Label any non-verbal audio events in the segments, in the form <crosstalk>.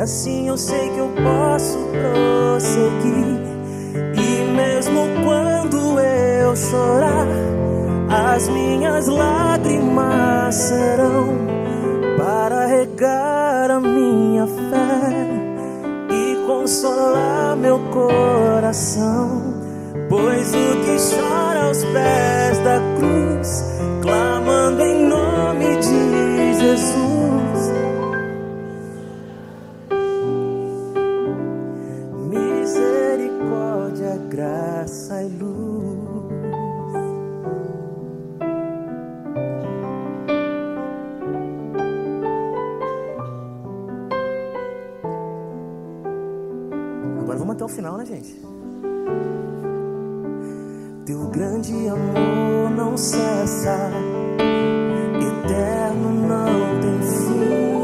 Assim eu sei que eu posso prosseguir. E mesmo quando eu chorar, as minhas lágrimas serão para regar a minha fé e consolar meu coração. Pois o que chora aos pés da cruz, clamando em nome de Jesus. Cessa, eterno não tem fim.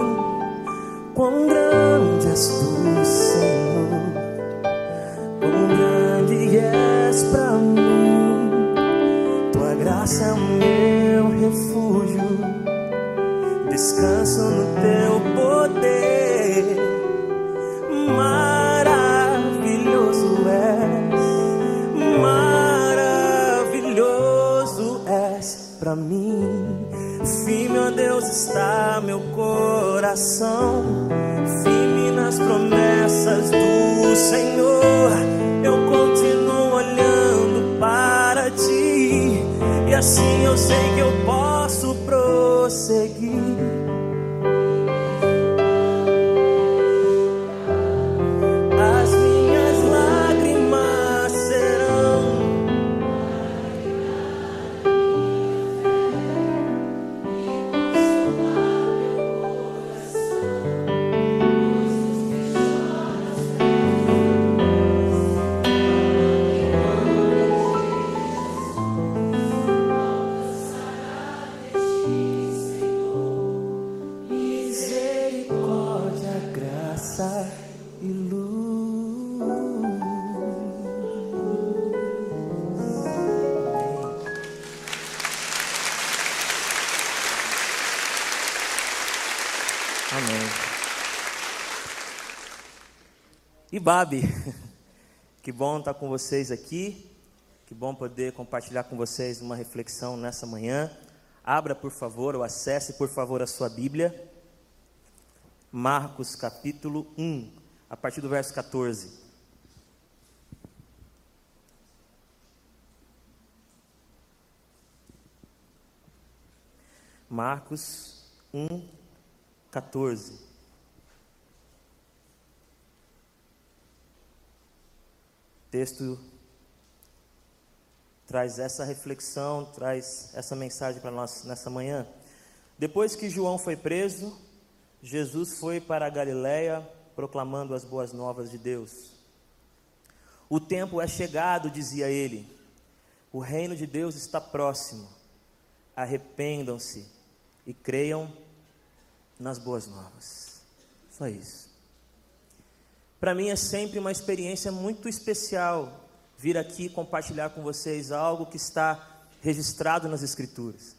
Quão grande és tu, Firme, ó Deus, está meu coração, firme nas promessas do Senhor. Eu continuo olhando para ti, e assim eu sei que eu posso Babi, <laughs> que bom estar com vocês aqui. Que bom poder compartilhar com vocês uma reflexão nessa manhã. Abra, por favor, ou acesse, por favor, a sua Bíblia. Marcos capítulo 1, a partir do verso 14. Marcos 1, 14. Texto traz essa reflexão, traz essa mensagem para nós nessa manhã. Depois que João foi preso, Jesus foi para a Galiléia proclamando as boas novas de Deus. O tempo é chegado, dizia ele. O reino de Deus está próximo. Arrependam-se e creiam nas boas novas. Só isso. Para mim é sempre uma experiência muito especial vir aqui compartilhar com vocês algo que está registrado nas Escrituras.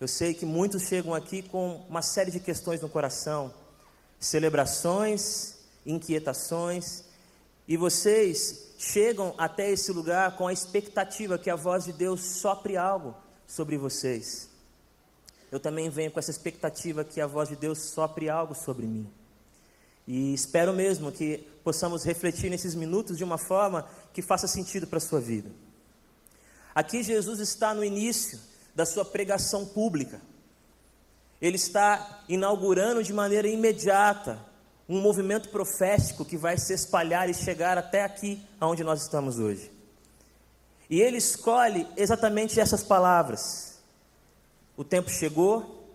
Eu sei que muitos chegam aqui com uma série de questões no coração, celebrações, inquietações, e vocês chegam até esse lugar com a expectativa que a voz de Deus sopre algo sobre vocês. Eu também venho com essa expectativa que a voz de Deus sopre algo sobre mim. E espero mesmo que possamos refletir nesses minutos de uma forma que faça sentido para a sua vida. Aqui Jesus está no início da sua pregação pública. Ele está inaugurando de maneira imediata um movimento profético que vai se espalhar e chegar até aqui, aonde nós estamos hoje. E ele escolhe exatamente essas palavras: O tempo chegou,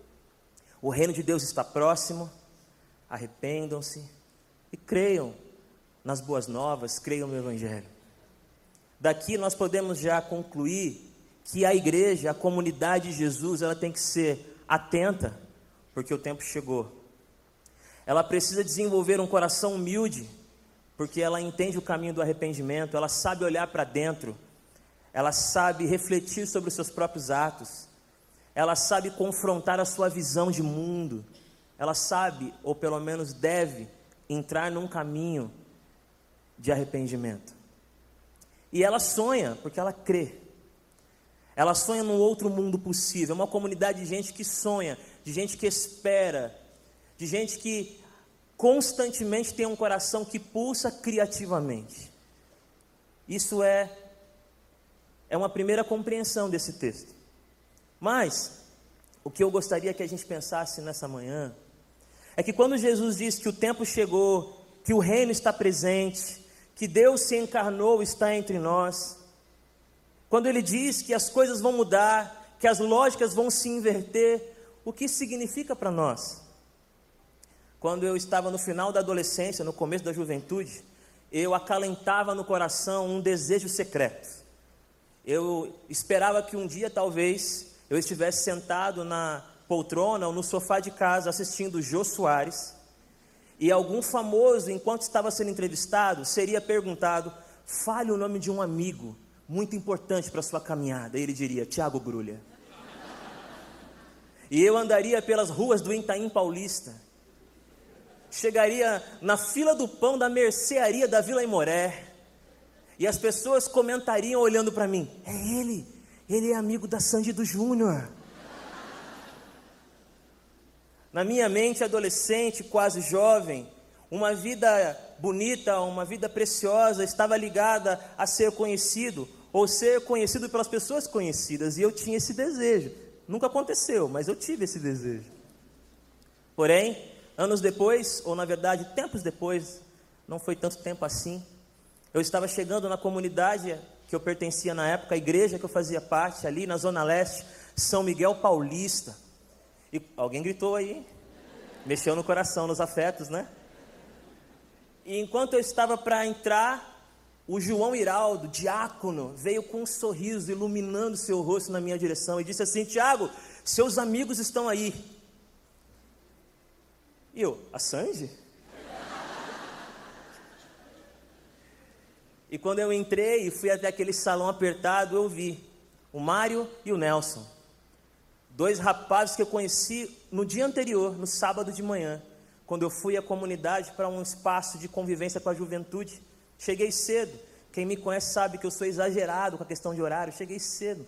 o reino de Deus está próximo, arrependam-se e creiam nas boas novas, creiam no Evangelho. Daqui nós podemos já concluir que a igreja, a comunidade de Jesus, ela tem que ser atenta, porque o tempo chegou. Ela precisa desenvolver um coração humilde, porque ela entende o caminho do arrependimento, ela sabe olhar para dentro, ela sabe refletir sobre os seus próprios atos, ela sabe confrontar a sua visão de mundo, ela sabe, ou pelo menos deve, entrar num caminho de arrependimento. E ela sonha, porque ela crê. Ela sonha num outro mundo possível, uma comunidade de gente que sonha, de gente que espera, de gente que constantemente tem um coração que pulsa criativamente. Isso é é uma primeira compreensão desse texto. Mas o que eu gostaria que a gente pensasse nessa manhã é que quando Jesus diz que o tempo chegou, que o reino está presente, que Deus se encarnou, está entre nós, quando ele diz que as coisas vão mudar, que as lógicas vão se inverter, o que significa para nós? Quando eu estava no final da adolescência, no começo da juventude, eu acalentava no coração um desejo secreto. Eu esperava que um dia, talvez, eu estivesse sentado na poltrona ou no sofá de casa assistindo Jô Soares e algum famoso, enquanto estava sendo entrevistado, seria perguntado: fale o nome de um amigo muito importante para sua caminhada. E ele diria: Tiago Grulha. E eu andaria pelas ruas do Itaim Paulista, chegaria na fila do pão da mercearia da Vila Imoré, e as pessoas comentariam olhando para mim: é ele, ele é amigo da Sandy do Júnior. Na minha mente, adolescente, quase jovem, uma vida bonita, uma vida preciosa estava ligada a ser conhecido, ou ser conhecido pelas pessoas conhecidas, e eu tinha esse desejo. Nunca aconteceu, mas eu tive esse desejo. Porém, anos depois, ou na verdade, tempos depois, não foi tanto tempo assim, eu estava chegando na comunidade que eu pertencia na época, a igreja que eu fazia parte, ali na Zona Leste, São Miguel Paulista. E alguém gritou aí, mexeu no coração, nos afetos, né? E enquanto eu estava para entrar, o João Iraldo, diácono, veio com um sorriso iluminando seu rosto na minha direção e disse assim: Tiago, seus amigos estão aí. E eu, a Sanji? e quando eu entrei e fui até aquele salão apertado, eu vi o Mário e o Nelson. Dois rapazes que eu conheci no dia anterior, no sábado de manhã, quando eu fui à comunidade para um espaço de convivência com a juventude. Cheguei cedo. Quem me conhece sabe que eu sou exagerado com a questão de horário. Cheguei cedo.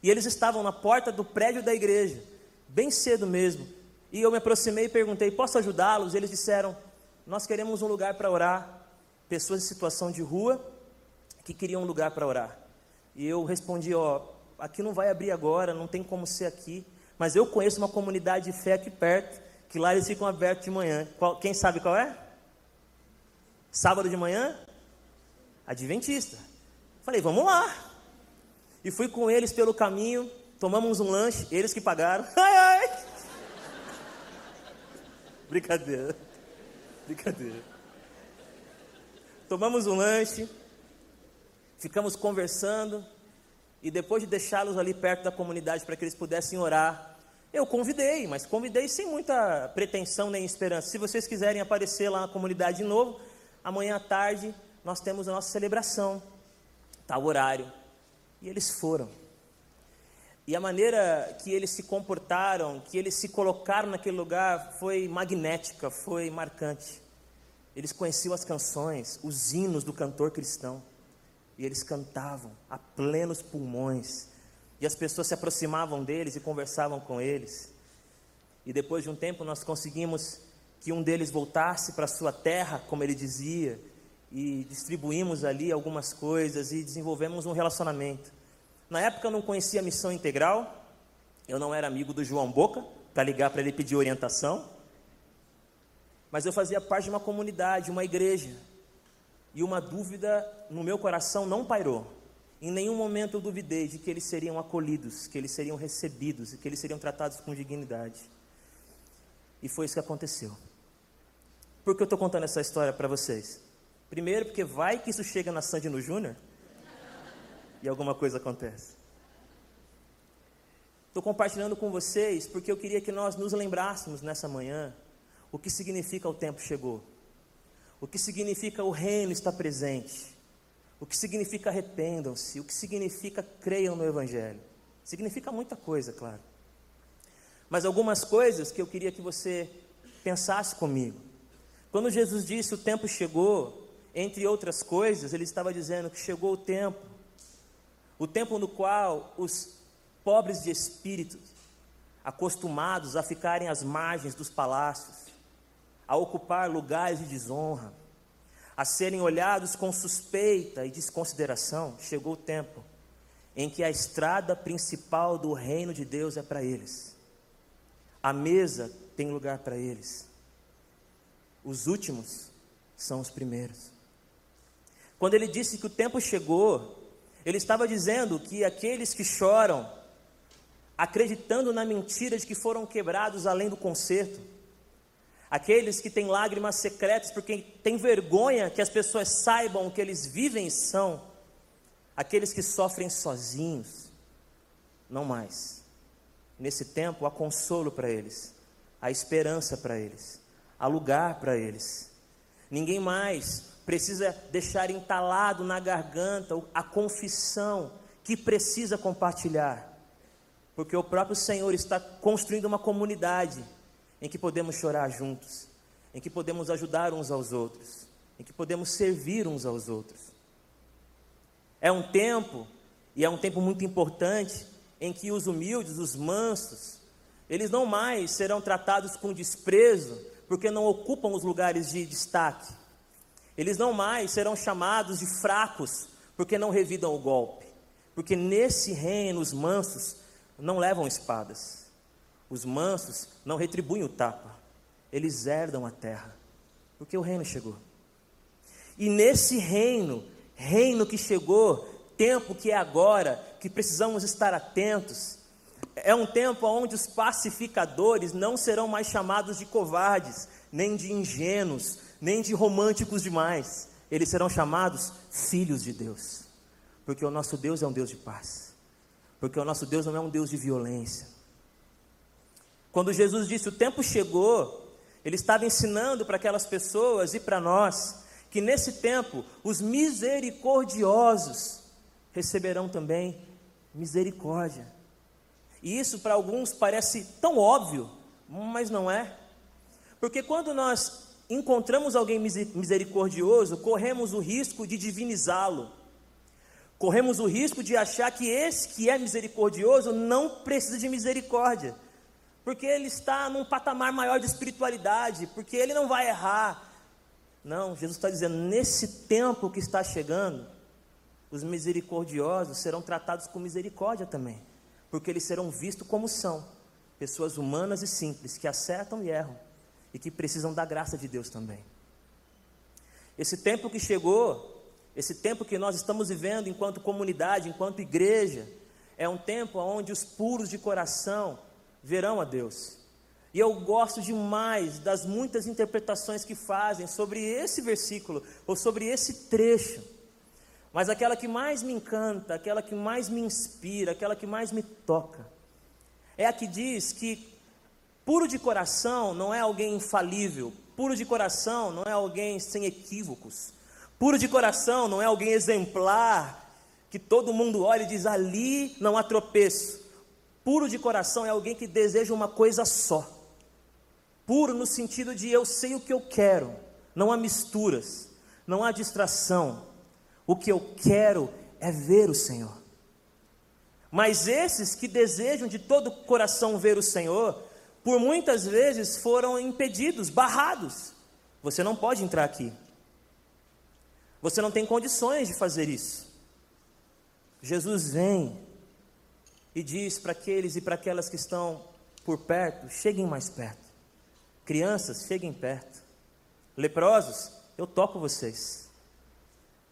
E eles estavam na porta do prédio da igreja, bem cedo mesmo. E eu me aproximei e perguntei: posso ajudá-los? Eles disseram: nós queremos um lugar para orar. Pessoas em situação de rua que queriam um lugar para orar. E eu respondi: ó, aqui não vai abrir agora, não tem como ser aqui, mas eu conheço uma comunidade de fé aqui perto, que lá eles ficam abertos de manhã. Qual, quem sabe qual é? Sábado de manhã? Adventista. Falei, vamos lá. E fui com eles pelo caminho, tomamos um lanche, eles que pagaram. <laughs> Ai, ai. Brincadeira. Brincadeira. Tomamos um lanche, ficamos conversando, e depois de deixá-los ali perto da comunidade para que eles pudessem orar, eu convidei, mas convidei sem muita pretensão nem esperança. Se vocês quiserem aparecer lá na comunidade de novo, amanhã à tarde nós temos a nossa celebração, está o horário. E eles foram. E a maneira que eles se comportaram, que eles se colocaram naquele lugar foi magnética, foi marcante. Eles conheciam as canções, os hinos do cantor cristão. E eles cantavam a plenos pulmões. E as pessoas se aproximavam deles e conversavam com eles. E depois de um tempo nós conseguimos que um deles voltasse para sua terra, como ele dizia, e distribuímos ali algumas coisas e desenvolvemos um relacionamento. Na época eu não conhecia a missão integral, eu não era amigo do João Boca, para ligar para ele pedir orientação, mas eu fazia parte de uma comunidade, uma igreja, e uma dúvida no meu coração não pairou. Em nenhum momento eu duvidei de que eles seriam acolhidos, que eles seriam recebidos e que eles seriam tratados com dignidade. E foi isso que aconteceu. Por que eu estou contando essa história para vocês? Primeiro, porque vai que isso chega na Sandy no Júnior e alguma coisa acontece. Estou compartilhando com vocês porque eu queria que nós nos lembrássemos nessa manhã o que significa o tempo chegou o que significa o reino está presente, o que significa arrependam-se, o que significa creiam no Evangelho. Significa muita coisa, claro. Mas algumas coisas que eu queria que você pensasse comigo. Quando Jesus disse o tempo chegou, entre outras coisas, ele estava dizendo que chegou o tempo, o tempo no qual os pobres de espírito, acostumados a ficarem às margens dos palácios, a ocupar lugares de desonra, a serem olhados com suspeita e desconsideração, chegou o tempo em que a estrada principal do reino de Deus é para eles. A mesa tem lugar para eles. Os últimos são os primeiros. Quando ele disse que o tempo chegou, ele estava dizendo que aqueles que choram, acreditando na mentira de que foram quebrados além do conserto, aqueles que têm lágrimas secretas porque têm vergonha que as pessoas saibam o que eles vivem e são, aqueles que sofrem sozinhos, não mais. Nesse tempo há consolo para eles, há esperança para eles, há lugar para eles. Ninguém mais precisa deixar entalado na garganta a confissão que precisa compartilhar, porque o próprio Senhor está construindo uma comunidade em que podemos chorar juntos, em que podemos ajudar uns aos outros, em que podemos servir uns aos outros. É um tempo, e é um tempo muito importante, em que os humildes, os mansos, eles não mais serão tratados com desprezo, porque não ocupam os lugares de destaque. Eles não mais serão chamados de fracos, porque não revidam o golpe. Porque nesse reino os mansos não levam espadas. Os mansos não retribuem o tapa. Eles herdam a terra, porque o reino chegou. E nesse reino reino que chegou, tempo que é agora, que precisamos estar atentos. É um tempo onde os pacificadores não serão mais chamados de covardes, nem de ingênuos, nem de românticos demais. Eles serão chamados filhos de Deus, porque o nosso Deus é um Deus de paz, porque o nosso Deus não é um Deus de violência. Quando Jesus disse o tempo chegou, ele estava ensinando para aquelas pessoas e para nós que nesse tempo os misericordiosos receberão também misericórdia. E isso para alguns parece tão óbvio, mas não é. Porque quando nós encontramos alguém misericordioso, corremos o risco de divinizá-lo. Corremos o risco de achar que esse que é misericordioso não precisa de misericórdia, porque ele está num patamar maior de espiritualidade, porque ele não vai errar, não, Jesus está dizendo: nesse tempo que está chegando, os misericordiosos serão tratados com misericórdia também, porque eles serão vistos como são, pessoas humanas e simples, que acertam e erram, e que precisam da graça de Deus também. Esse tempo que chegou, esse tempo que nós estamos vivendo enquanto comunidade, enquanto igreja, é um tempo onde os puros de coração verão a Deus. E eu gosto demais das muitas interpretações que fazem sobre esse versículo ou sobre esse trecho. Mas aquela que mais me encanta, aquela que mais me inspira, aquela que mais me toca, é a que diz que puro de coração não é alguém infalível, puro de coração não é alguém sem equívocos, puro de coração não é alguém exemplar, que todo mundo olha e diz: ali não há tropeço. Puro de coração é alguém que deseja uma coisa só Puro no sentido de eu sei o que eu quero, não há misturas, não há distração. O que eu quero é ver o Senhor. Mas esses que desejam de todo o coração ver o Senhor, por muitas vezes foram impedidos, barrados. Você não pode entrar aqui. Você não tem condições de fazer isso. Jesus vem e diz para aqueles e para aquelas que estão por perto: cheguem mais perto. Crianças, cheguem perto. Leprosos, eu toco vocês.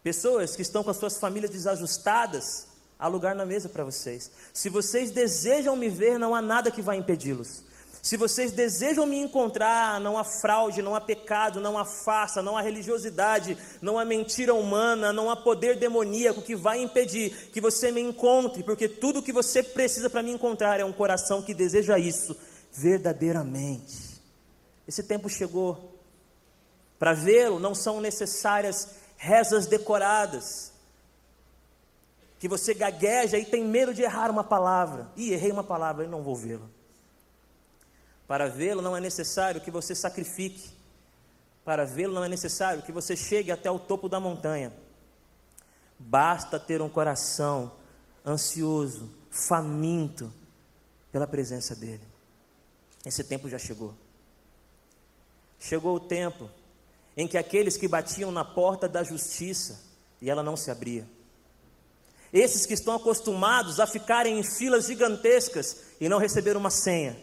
Pessoas que estão com as suas famílias desajustadas, há lugar na mesa para vocês. Se vocês desejam me ver, não há nada que vai impedi-los. Se vocês desejam me encontrar, não há fraude, não há pecado, não há farsa, não há religiosidade, não há mentira humana, não há poder demoníaco que vai impedir que você me encontre, porque tudo que você precisa para me encontrar é um coração que deseja isso verdadeiramente. Esse tempo chegou. Para vê-lo não são necessárias rezas decoradas, que você gagueja e tem medo de errar uma palavra. E errei uma palavra e não vou vê-lo. Para vê-lo não é necessário que você sacrifique. Para vê-lo não é necessário que você chegue até o topo da montanha. Basta ter um coração ansioso, faminto pela presença dele. Esse tempo já chegou. Chegou o tempo em que aqueles que batiam na porta da justiça e ela não se abria. Esses que estão acostumados a ficarem em filas gigantescas e não receber uma senha.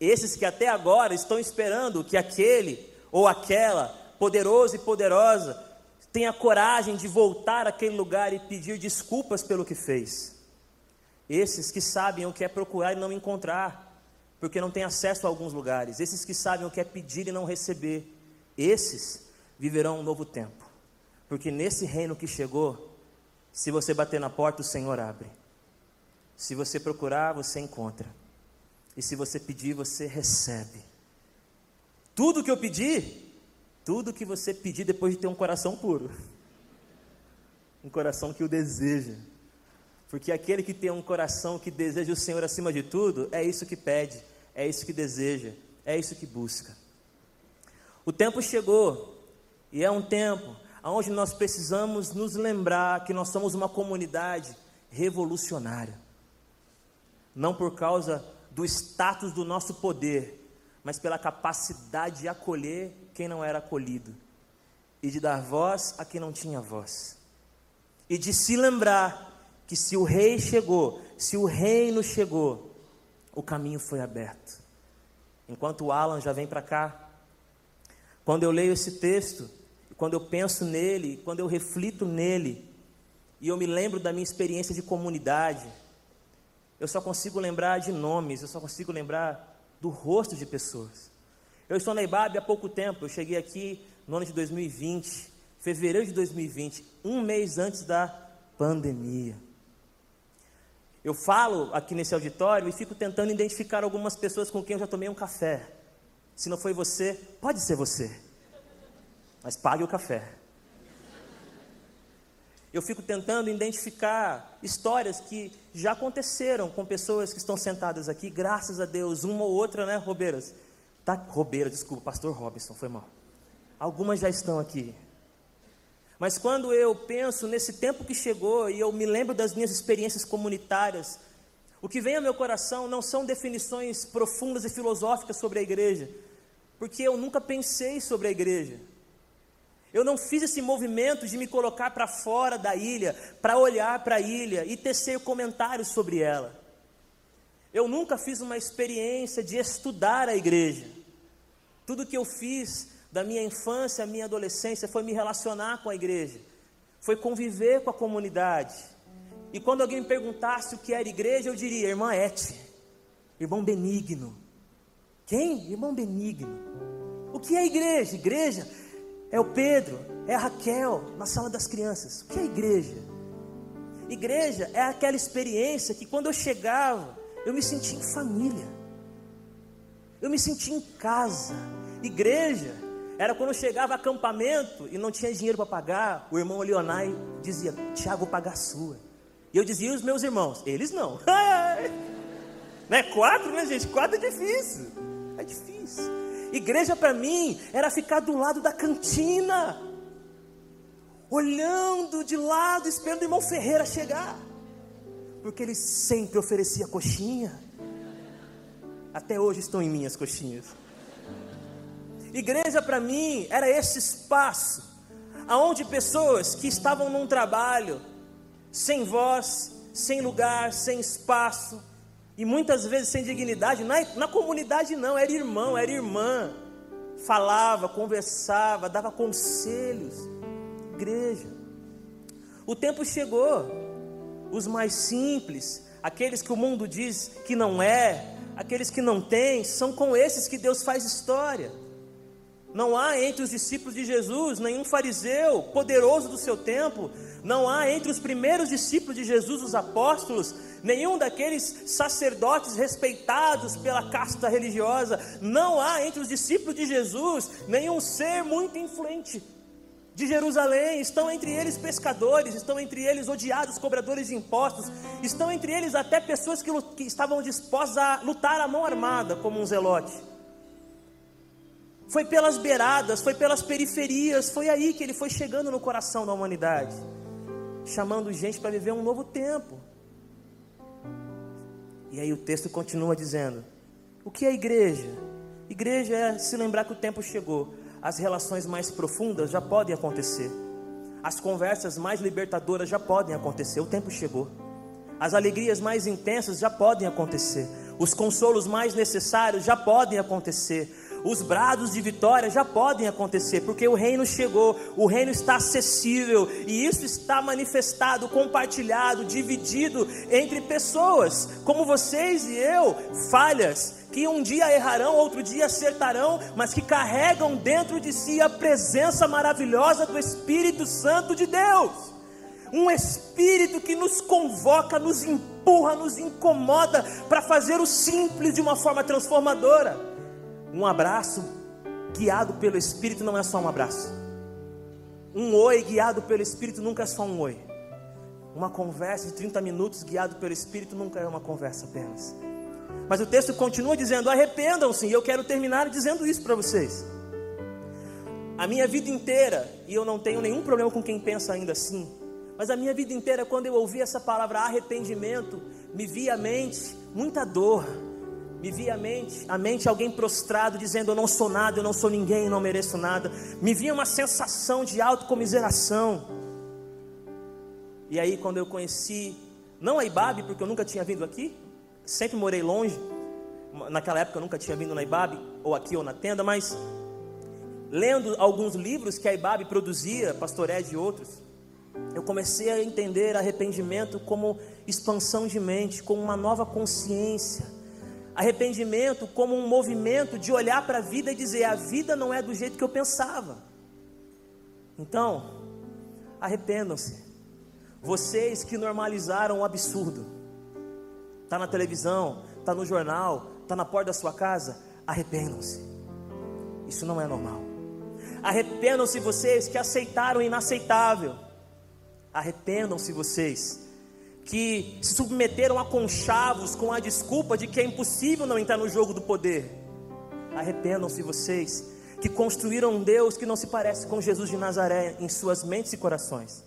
Esses que até agora estão esperando que aquele ou aquela, poderoso e poderosa, tenha coragem de voltar àquele lugar e pedir desculpas pelo que fez. Esses que sabem o que é procurar e não encontrar, porque não têm acesso a alguns lugares. Esses que sabem o que é pedir e não receber. Esses viverão um novo tempo. Porque nesse reino que chegou, se você bater na porta, o Senhor abre. Se você procurar, você encontra. E se você pedir, você recebe. Tudo que eu pedi, tudo que você pedir depois de ter um coração puro. <laughs> Um coração que o deseja. Porque aquele que tem um coração que deseja o Senhor acima de tudo, é isso que pede, é isso que deseja, é isso que busca. O tempo chegou, e é um tempo onde nós precisamos nos lembrar que nós somos uma comunidade revolucionária. Não por causa do status do nosso poder, mas pela capacidade de acolher quem não era acolhido e de dar voz a quem não tinha voz. E de se lembrar que se o rei chegou, se o reino chegou, o caminho foi aberto. Enquanto o Alan já vem para cá, quando eu leio esse texto, quando eu penso nele, quando eu reflito nele, e eu me lembro da minha experiência de comunidade, eu só consigo lembrar de nomes, eu só consigo lembrar do rosto de pessoas. Eu estou na IBAB há pouco tempo, eu cheguei aqui no ano de 2020, fevereiro de 2020, um mês antes da pandemia. Eu falo aqui nesse auditório e fico tentando identificar algumas pessoas com quem eu já tomei um café. Se não foi você, pode ser você, mas pague o café. Eu fico tentando identificar histórias que já aconteceram com pessoas que estão sentadas aqui, graças a Deus, uma ou outra, né, Robeiras? Tá, Robeira, desculpa, pastor Robinson, foi mal. Algumas já estão aqui. Mas quando eu penso nesse tempo que chegou e eu me lembro das minhas experiências comunitárias, o que vem ao meu coração não são definições profundas e filosóficas sobre a igreja, porque eu nunca pensei sobre a igreja. Eu não fiz esse movimento de me colocar para fora da ilha, para olhar para a ilha e tecer comentários sobre ela. Eu nunca fiz uma experiência de estudar a igreja. Tudo que eu fiz da minha infância à minha adolescência foi me relacionar com a igreja, foi conviver com a comunidade. E quando alguém me perguntasse o que era igreja, eu diria: irmã Ete, irmão benigno. Quem? Irmão benigno. O que é igreja? Igreja é o Pedro, é a Raquel na sala das crianças. O que é igreja? Igreja é aquela experiência que quando eu chegava, eu me sentia em família. Eu me sentia em casa. Igreja era quando eu chegava a acampamento e não tinha dinheiro para pagar, o irmão Leonai dizia: Tiago, vou pagar a sua. E eu dizia: os meus irmãos? Eles não. <laughs> né? Quatro, né, gente? Quatro é difícil. É difícil. Igreja para mim era ficar do lado da cantina, olhando de lado, esperando o irmão Ferreira chegar, porque ele sempre oferecia coxinha. Até hoje estão em minhas coxinhas. Igreja para mim era esse espaço aonde pessoas que estavam num trabalho sem voz, sem lugar, sem espaço, e muitas vezes sem dignidade, na, na comunidade não, era irmão, era irmã, falava, conversava, dava conselhos, igreja. O tempo chegou, os mais simples, aqueles que o mundo diz que não é, aqueles que não têm, são com esses que Deus faz história. Não há entre os discípulos de Jesus nenhum fariseu poderoso do seu tempo, não há entre os primeiros discípulos de Jesus, os apóstolos, nenhum daqueles sacerdotes respeitados pela casta religiosa, não há entre os discípulos de Jesus nenhum ser muito influente de Jerusalém, estão entre eles pescadores, estão entre eles odiados cobradores de impostos, estão entre eles até pessoas que, que estavam dispostas a lutar à mão armada, como um zelote. Foi pelas beiradas, foi pelas periferias, foi aí que ele foi chegando no coração da humanidade, chamando gente para viver um novo tempo. E aí o texto continua dizendo: o que é igreja? Igreja é se lembrar que o tempo chegou as relações mais profundas já podem acontecer. As conversas mais libertadoras já podem acontecer. O tempo chegou. As alegrias mais intensas já podem acontecer. Os consolos mais necessários já podem acontecer. Os brados de vitória já podem acontecer, porque o reino chegou, o reino está acessível e isso está manifestado, compartilhado, dividido entre pessoas como vocês e eu, falhas, que um dia errarão, outro dia acertarão, mas que carregam dentro de si a presença maravilhosa do Espírito Santo de Deus. Um Espírito que nos convoca, nos empurra, nos incomoda para fazer o simples de uma forma transformadora. Um abraço guiado pelo Espírito não é só um abraço. Um oi guiado pelo Espírito nunca é só um oi. Uma conversa de 30 minutos guiado pelo Espírito nunca é uma conversa apenas. Mas o texto continua dizendo: arrependam-se, e eu quero terminar dizendo isso para vocês. A minha vida inteira, e eu não tenho nenhum problema com quem pensa ainda assim, mas a minha vida inteira, quando eu ouvi essa palavra arrependimento, me via à mente muita dor, me via à mente, a mente alguém prostrado dizendo eu não sou nada, eu não sou ninguém, eu não mereço nada. Me via uma sensação de autocomiseração. E aí quando eu conheci, não a Ibabe, porque eu nunca tinha vindo aqui, sempre morei longe. Naquela época eu nunca tinha vindo na Ibabe, ou aqui ou na tenda, mas lendo alguns livros que a Ibabe produzia, Pastor Ed e outros, eu comecei a entender arrependimento como expansão de mente, como uma nova consciência. Arrependimento como um movimento de olhar para a vida e dizer: a vida não é do jeito que eu pensava. Então, arrependam-se. Vocês que normalizaram o absurdo está na televisão, está no jornal, está na porta da sua casa, arrependam-se. Isso não é normal. Arrependam-se vocês que aceitaram o inaceitável. Arrependam-se vocês que se submeteram a conchavos com a desculpa de que é impossível não entrar no jogo do poder. Arrependam-se vocês que construíram um Deus que não se parece com Jesus de Nazaré em suas mentes e corações.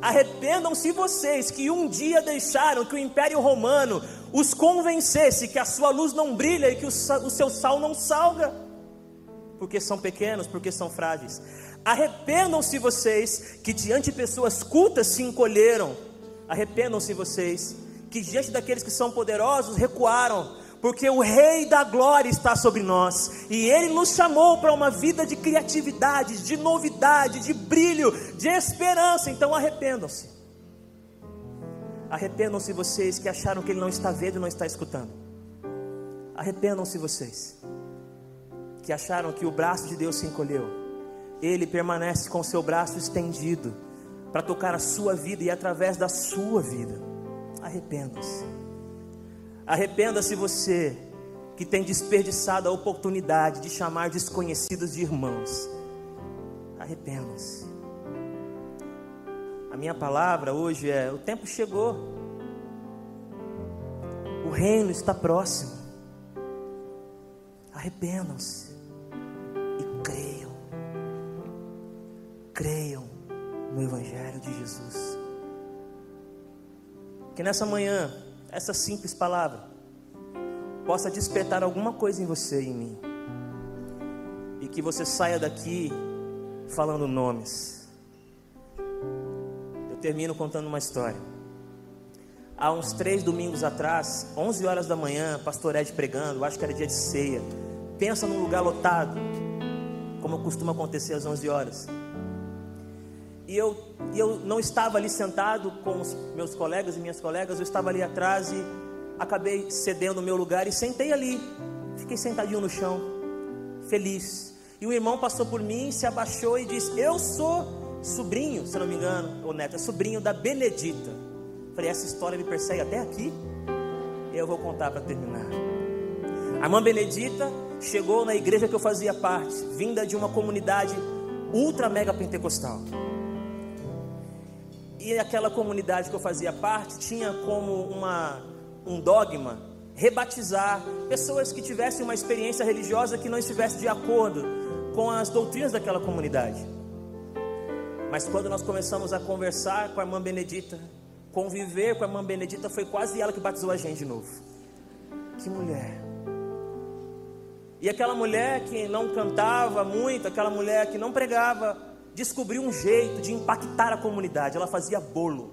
Arrependam-se vocês que um dia deixaram que o Império Romano os convencesse que a sua luz não brilha e que o, seu sal não salga, porque são pequenos, porque são frágeis. Arrependam-se vocês que diante de pessoas cultas se encolheram. Arrependam-se vocês que diante daqueles que são poderosos recuaram porque o Rei da Glória está sobre nós, e Ele nos chamou para uma vida de criatividade, de novidade, de brilho, de esperança. Então arrependam-se. Arrependam-se vocês que acharam que Ele não está vendo e não está escutando. Arrependam-se vocês que acharam que o braço de Deus se encolheu. Ele permanece com seu braço estendido para tocar a sua vida e através da sua vida. Arrependam-se. Arrependa-se você que tem desperdiçado a oportunidade de chamar desconhecidos de irmãos. Arrependa-se. A minha palavra hoje é: o tempo chegou. O reino está próximo. Arrependam-se e creiam. Creiam Evangelho de Jesus. Que nessa manhã essa simples palavra possa despertar alguma coisa em você e em mim. E que você saia daqui falando nomes. Eu termino contando uma história. Há uns três domingos atrás, 11 horas da manhã, pastor Ed pregando, acho que era dia de ceia. Pensa num lugar lotado, como costuma acontecer às 11 horas. E eu, eu não estava ali sentado com os meus colegas e minhas colegas, eu estava ali atrás e acabei cedendo o meu lugar e sentei ali. Fiquei sentadinho no chão, feliz. E o irmão passou por mim, se abaixou e disse: Eu sou sobrinho, se não me engano, ou neto, é sobrinho da Benedita. Falei: Essa história me persegue até aqui? Eu vou contar para terminar. A irmã Benedita chegou na igreja que eu fazia parte, vinda de uma comunidade ultra mega pentecostal. E aquela comunidade que eu fazia parte tinha como uma, um dogma rebatizar pessoas que tivessem uma experiência religiosa que não estivesse de acordo com as doutrinas daquela comunidade. Mas quando nós começamos a conversar com a irmã Benedita, conviver com a irmã Benedita, foi quase ela que batizou a gente de novo. Que mulher. E aquela mulher que não cantava muito, aquela mulher que não pregava, descobriu um jeito de impactar a comunidade. Ela fazia bolo.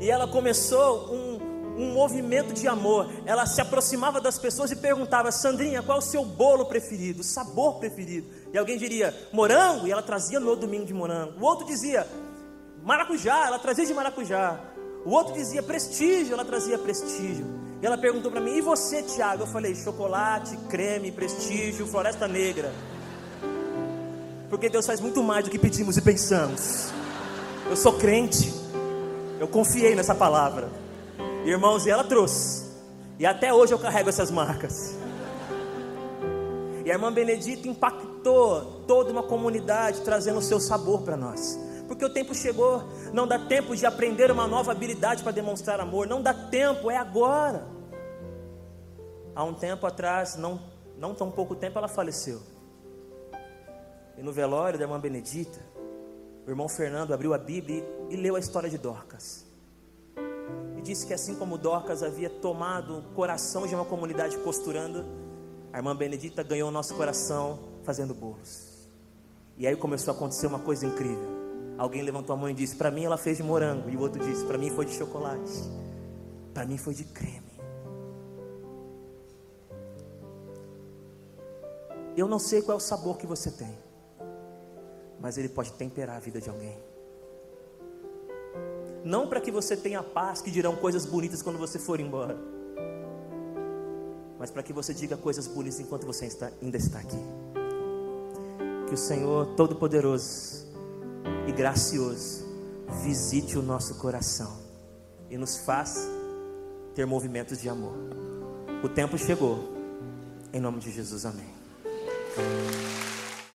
E ela começou um, um movimento de amor. Ela se aproximava das pessoas e perguntava: Sandrinha, qual é o seu bolo preferido, sabor preferido? E alguém diria: morango, e ela trazia no domingo de morango. O outro dizia: maracujá, ela trazia de maracujá. O outro dizia prestígio, ela trazia prestígio. E ela perguntou para mim: e você, Tiago? Eu falei: chocolate, creme, prestígio, floresta negra. Porque Deus faz muito mais do que pedimos e pensamos. Eu sou crente. Eu confiei nessa palavra. Irmãos, e ela trouxe. E até hoje eu carrego essas marcas. E a irmã Benedita impactou toda uma comunidade, trazendo o seu sabor para nós. Porque o tempo chegou, não dá tempo de aprender uma nova habilidade para demonstrar amor, não dá tempo, é agora. Há um tempo atrás, não, não tão pouco tempo, ela faleceu. E no velório da irmã Benedita, o irmão Fernando abriu a Bíblia e leu a história de Dorcas e disse que assim como Dorcas havia tomado o coração de uma comunidade costurando, a irmã Benedita ganhou o nosso coração fazendo bolos. E aí começou a acontecer uma coisa incrível. Alguém levantou a mão e disse: Para mim ela fez de morango. E o outro disse: Para mim foi de chocolate. Para mim foi de creme. Eu não sei qual é o sabor que você tem, mas ele pode temperar a vida de alguém não para que você tenha paz, que dirão coisas bonitas quando você for embora, mas para que você diga coisas bonitas enquanto você está, ainda está aqui. Que o Senhor Todo-Poderoso e Gracioso visite o nosso coração e nos faça ter movimentos de amor. O tempo chegou. Em nome de Jesus, amém.